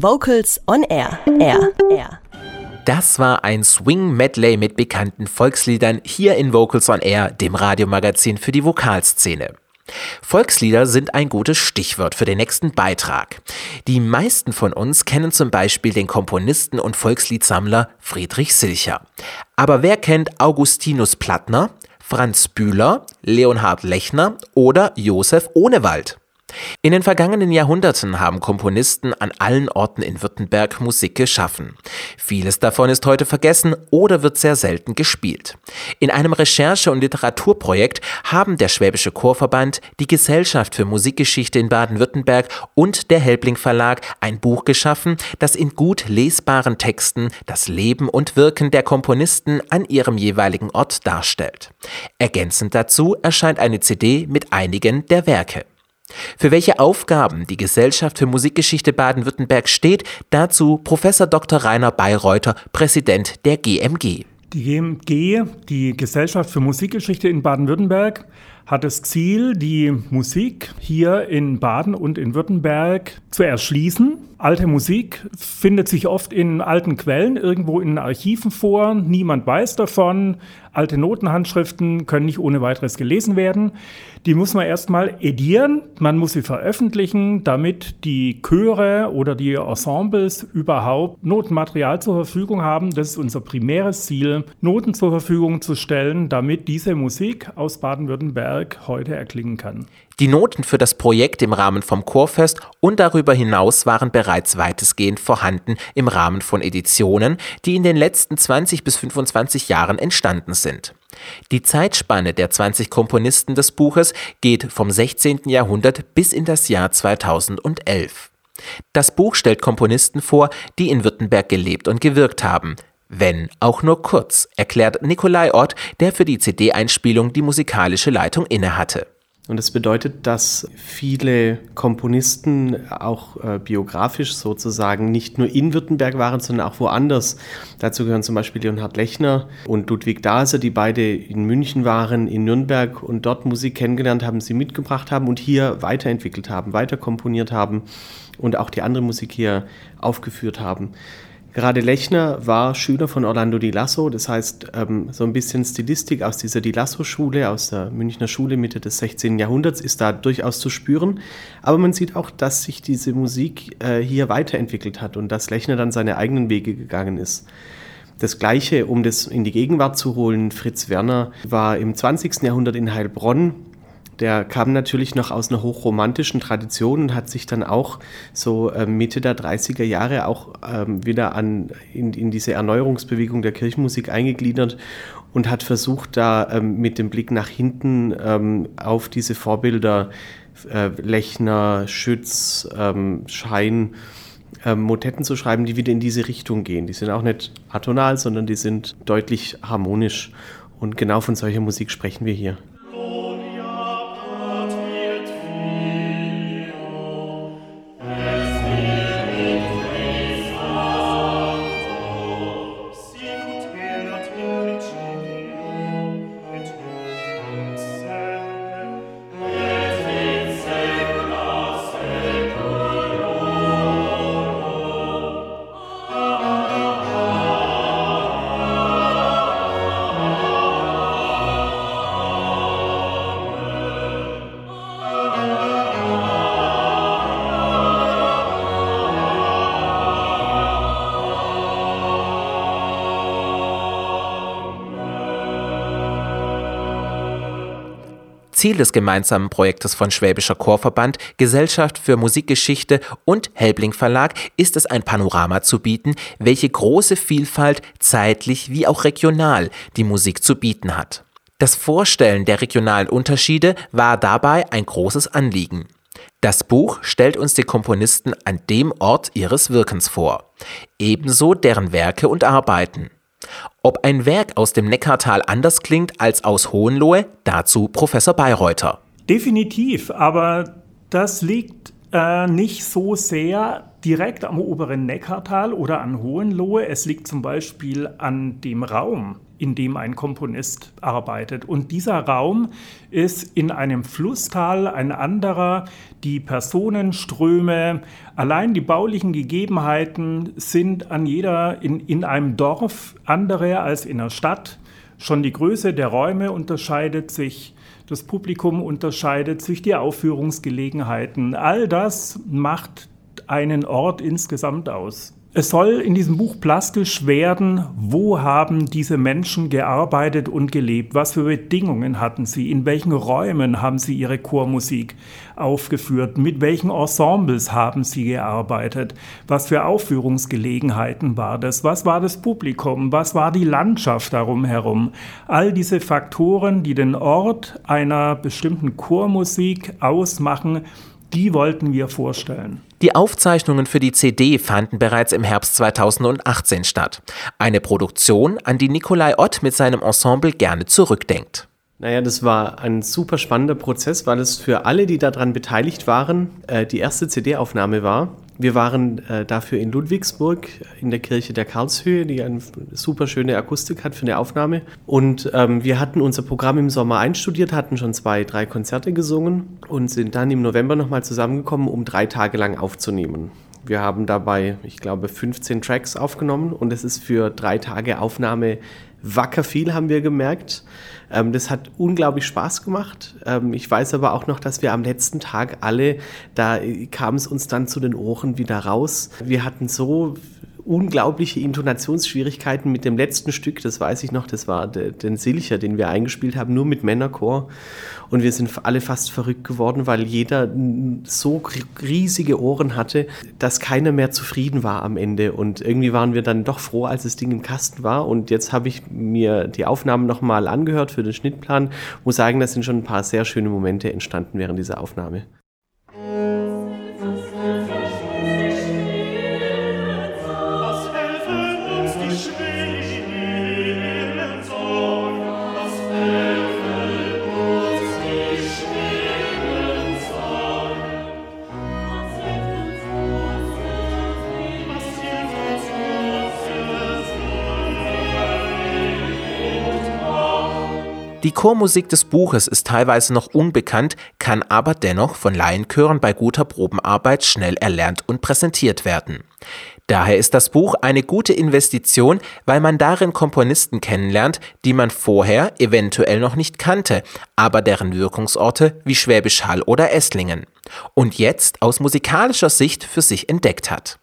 Vocals on Air. Air. Air. Das war ein Swing-Medley mit bekannten Volksliedern hier in Vocals on Air, dem Radiomagazin für die Vokalszene. Volkslieder sind ein gutes Stichwort für den nächsten Beitrag. Die meisten von uns kennen zum Beispiel den Komponisten und Volksliedsammler Friedrich Silcher. Aber wer kennt Augustinus Plattner, Franz Bühler, Leonhard Lechner oder Josef Ohnewald? In den vergangenen Jahrhunderten haben Komponisten an allen Orten in Württemberg Musik geschaffen. Vieles davon ist heute vergessen oder wird sehr selten gespielt. In einem Recherche- und Literaturprojekt haben der Schwäbische Chorverband, die Gesellschaft für Musikgeschichte in Baden-Württemberg und der Helbling Verlag ein Buch geschaffen, das in gut lesbaren Texten das Leben und Wirken der Komponisten an ihrem jeweiligen Ort darstellt. Ergänzend dazu erscheint eine CD mit einigen der Werke. Für welche Aufgaben die Gesellschaft für Musikgeschichte Baden-Württemberg steht, dazu Professor Dr. Rainer Bayreuther, Präsident der GMG. Die GMG, die Gesellschaft für Musikgeschichte in Baden-Württemberg, hat das Ziel, die Musik hier in Baden und in Württemberg zu erschließen. Alte Musik findet sich oft in alten Quellen, irgendwo in Archiven vor. Niemand weiß davon. Alte Notenhandschriften können nicht ohne weiteres gelesen werden. Die muss man erstmal edieren, man muss sie veröffentlichen, damit die Chöre oder die Ensembles überhaupt Notenmaterial zur Verfügung haben. Das ist unser primäres Ziel, Noten zur Verfügung zu stellen, damit diese Musik aus Baden-Württemberg heute erklingen kann. Die Noten für das Projekt im Rahmen vom Chorfest und darüber hinaus waren bereits weitestgehend vorhanden im Rahmen von Editionen, die in den letzten 20 bis 25 Jahren entstanden sind. Die Zeitspanne der 20 Komponisten des Buches geht vom 16. Jahrhundert bis in das Jahr 2011. Das Buch stellt Komponisten vor, die in Württemberg gelebt und gewirkt haben, wenn auch nur kurz, erklärt Nikolai Ott, der für die CD-Einspielung die musikalische Leitung innehatte. Und das bedeutet, dass viele Komponisten auch äh, biografisch sozusagen nicht nur in Württemberg waren, sondern auch woanders. Dazu gehören zum Beispiel Leonhard Lechner und Ludwig Daser, die beide in München waren, in Nürnberg und dort Musik kennengelernt haben, sie mitgebracht haben und hier weiterentwickelt haben, weiter komponiert haben und auch die andere Musik hier aufgeführt haben. Gerade Lechner war Schüler von Orlando Di Lasso, das heißt ähm, so ein bisschen Stilistik aus dieser Di Lasso-Schule, aus der Münchner Schule Mitte des 16. Jahrhunderts ist da durchaus zu spüren. Aber man sieht auch, dass sich diese Musik äh, hier weiterentwickelt hat und dass Lechner dann seine eigenen Wege gegangen ist. Das Gleiche, um das in die Gegenwart zu holen, Fritz Werner war im 20. Jahrhundert in Heilbronn der kam natürlich noch aus einer hochromantischen Tradition und hat sich dann auch so äh, Mitte der 30er Jahre auch ähm, wieder an, in, in diese Erneuerungsbewegung der Kirchenmusik eingegliedert und hat versucht, da ähm, mit dem Blick nach hinten ähm, auf diese Vorbilder äh, Lechner, Schütz, ähm, Schein, ähm, Motetten zu schreiben, die wieder in diese Richtung gehen. Die sind auch nicht atonal, sondern die sind deutlich harmonisch. Und genau von solcher Musik sprechen wir hier. Ziel des gemeinsamen Projektes von Schwäbischer Chorverband, Gesellschaft für Musikgeschichte und Helbling Verlag ist es, ein Panorama zu bieten, welche große Vielfalt zeitlich wie auch regional die Musik zu bieten hat. Das Vorstellen der regionalen Unterschiede war dabei ein großes Anliegen. Das Buch stellt uns die Komponisten an dem Ort ihres Wirkens vor, ebenso deren Werke und Arbeiten. Ob ein Werk aus dem Neckartal anders klingt als aus Hohenlohe, dazu Professor Bayreuther. Definitiv, aber das liegt äh, nicht so sehr direkt am oberen Neckartal oder an Hohenlohe. Es liegt zum Beispiel an dem Raum. In dem ein Komponist arbeitet. Und dieser Raum ist in einem Flusstal ein anderer. Die Personenströme, allein die baulichen Gegebenheiten sind an jeder, in, in einem Dorf andere als in der Stadt. Schon die Größe der Räume unterscheidet sich, das Publikum unterscheidet sich, die Aufführungsgelegenheiten. All das macht einen Ort insgesamt aus. Es soll in diesem Buch plastisch werden, wo haben diese Menschen gearbeitet und gelebt, was für Bedingungen hatten sie, in welchen Räumen haben sie ihre Chormusik aufgeführt, mit welchen Ensembles haben sie gearbeitet, was für Aufführungsgelegenheiten war das, was war das Publikum, was war die Landschaft darum herum. All diese Faktoren, die den Ort einer bestimmten Chormusik ausmachen, die wollten wir vorstellen. Die Aufzeichnungen für die CD fanden bereits im Herbst 2018 statt. Eine Produktion, an die Nikolai Ott mit seinem Ensemble gerne zurückdenkt. Naja, das war ein super spannender Prozess, weil es für alle, die daran beteiligt waren, äh, die erste CD-Aufnahme war. Wir waren äh, dafür in Ludwigsburg in der Kirche der Karlshöhe, die eine super schöne Akustik hat für eine Aufnahme. Und ähm, wir hatten unser Programm im Sommer einstudiert, hatten schon zwei, drei Konzerte gesungen und sind dann im November nochmal zusammengekommen, um drei Tage lang aufzunehmen. Wir haben dabei, ich glaube, 15 Tracks aufgenommen und es ist für drei Tage Aufnahme wacker viel, haben wir gemerkt. Ähm, das hat unglaublich Spaß gemacht. Ähm, ich weiß aber auch noch, dass wir am letzten Tag alle, da kam es uns dann zu den Ohren wieder raus. Wir hatten so unglaubliche Intonationsschwierigkeiten mit dem letzten Stück, das weiß ich noch, das war den Silcher, den wir eingespielt haben, nur mit Männerchor. Und wir sind alle fast verrückt geworden, weil jeder so riesige Ohren hatte, dass keiner mehr zufrieden war am Ende. Und irgendwie waren wir dann doch froh, als das Ding im Kasten war. Und jetzt habe ich mir die Aufnahmen nochmal angehört für den Schnittplan. Muss sagen, da sind schon ein paar sehr schöne Momente entstanden während dieser Aufnahme. Die Chormusik des Buches ist teilweise noch unbekannt, kann aber dennoch von Laienchören bei guter Probenarbeit schnell erlernt und präsentiert werden. Daher ist das Buch eine gute Investition, weil man darin Komponisten kennenlernt, die man vorher eventuell noch nicht kannte, aber deren Wirkungsorte wie Schwäbisch Hall oder Esslingen und jetzt aus musikalischer Sicht für sich entdeckt hat.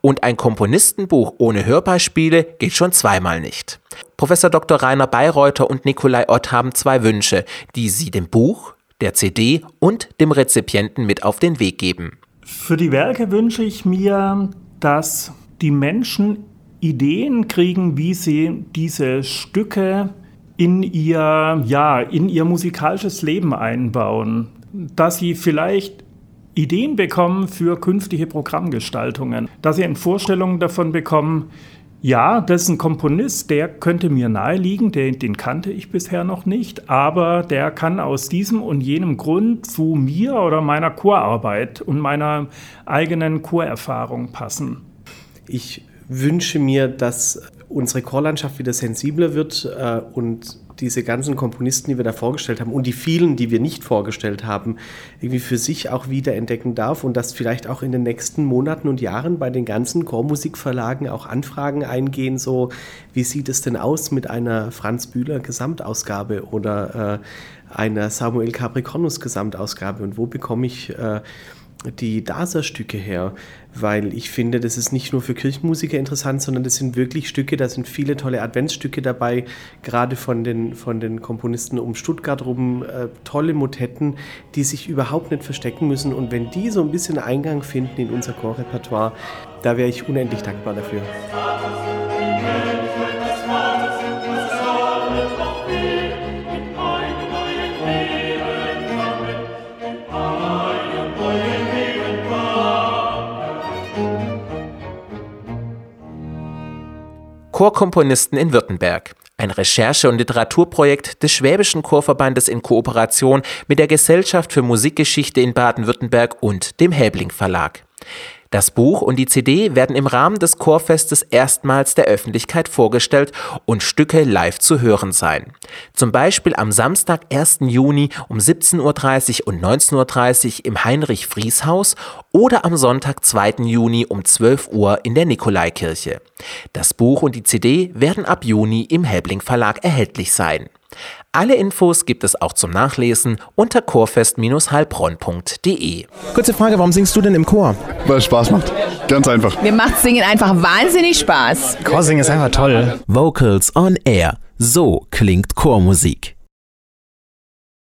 Und ein Komponistenbuch ohne Hörbeispiele geht schon zweimal nicht. Professor Dr. Rainer Bayreuther und Nikolai Ott haben zwei Wünsche, die sie dem Buch, der CD und dem Rezipienten mit auf den Weg geben. Für die Werke wünsche ich mir, dass die Menschen Ideen kriegen, wie sie diese Stücke in ihr, ja, in ihr musikalisches Leben einbauen. Dass sie vielleicht Ideen bekommen für künftige Programmgestaltungen, dass sie eine Vorstellung davon bekommen, ja, das ist ein Komponist, der könnte mir naheliegen, den, den kannte ich bisher noch nicht, aber der kann aus diesem und jenem Grund zu mir oder meiner Chorarbeit und meiner eigenen Chorerfahrung passen. Ich wünsche mir, dass unsere Chorlandschaft wieder sensibler wird äh, und diese ganzen Komponisten, die wir da vorgestellt haben und die vielen, die wir nicht vorgestellt haben, irgendwie für sich auch wieder entdecken darf und dass vielleicht auch in den nächsten Monaten und Jahren bei den ganzen Chormusikverlagen auch Anfragen eingehen, so wie sieht es denn aus mit einer Franz Bühler Gesamtausgabe oder äh, einer Samuel Capricornus Gesamtausgabe und wo bekomme ich äh, die DASA-Stücke her, weil ich finde, das ist nicht nur für Kirchenmusiker interessant, sondern das sind wirklich Stücke, da sind viele tolle Adventsstücke dabei, gerade von den, von den Komponisten um Stuttgart rum, äh, tolle Motetten, die sich überhaupt nicht verstecken müssen und wenn die so ein bisschen Eingang finden in unser Chorrepertoire, da wäre ich unendlich dankbar dafür. Chorkomponisten in Württemberg. Ein Recherche- und Literaturprojekt des Schwäbischen Chorverbandes in Kooperation mit der Gesellschaft für Musikgeschichte in Baden-Württemberg und dem Helbling Verlag. Das Buch und die CD werden im Rahmen des Chorfestes erstmals der Öffentlichkeit vorgestellt und Stücke live zu hören sein. Zum Beispiel am Samstag, 1. Juni um 17.30 Uhr und 19.30 Uhr im Heinrich-Fries-Haus oder am Sonntag, 2. Juni um 12 Uhr in der Nikolaikirche. Das Buch und die CD werden ab Juni im Helbling Verlag erhältlich sein. Alle Infos gibt es auch zum Nachlesen unter chorfest-heilbronn.de. Kurze Frage, warum singst du denn im Chor? Weil es Spaß macht. Ganz einfach. Mir macht Singen einfach wahnsinnig Spaß. Chorsingen ist einfach toll. Vocals on Air. So klingt Chormusik.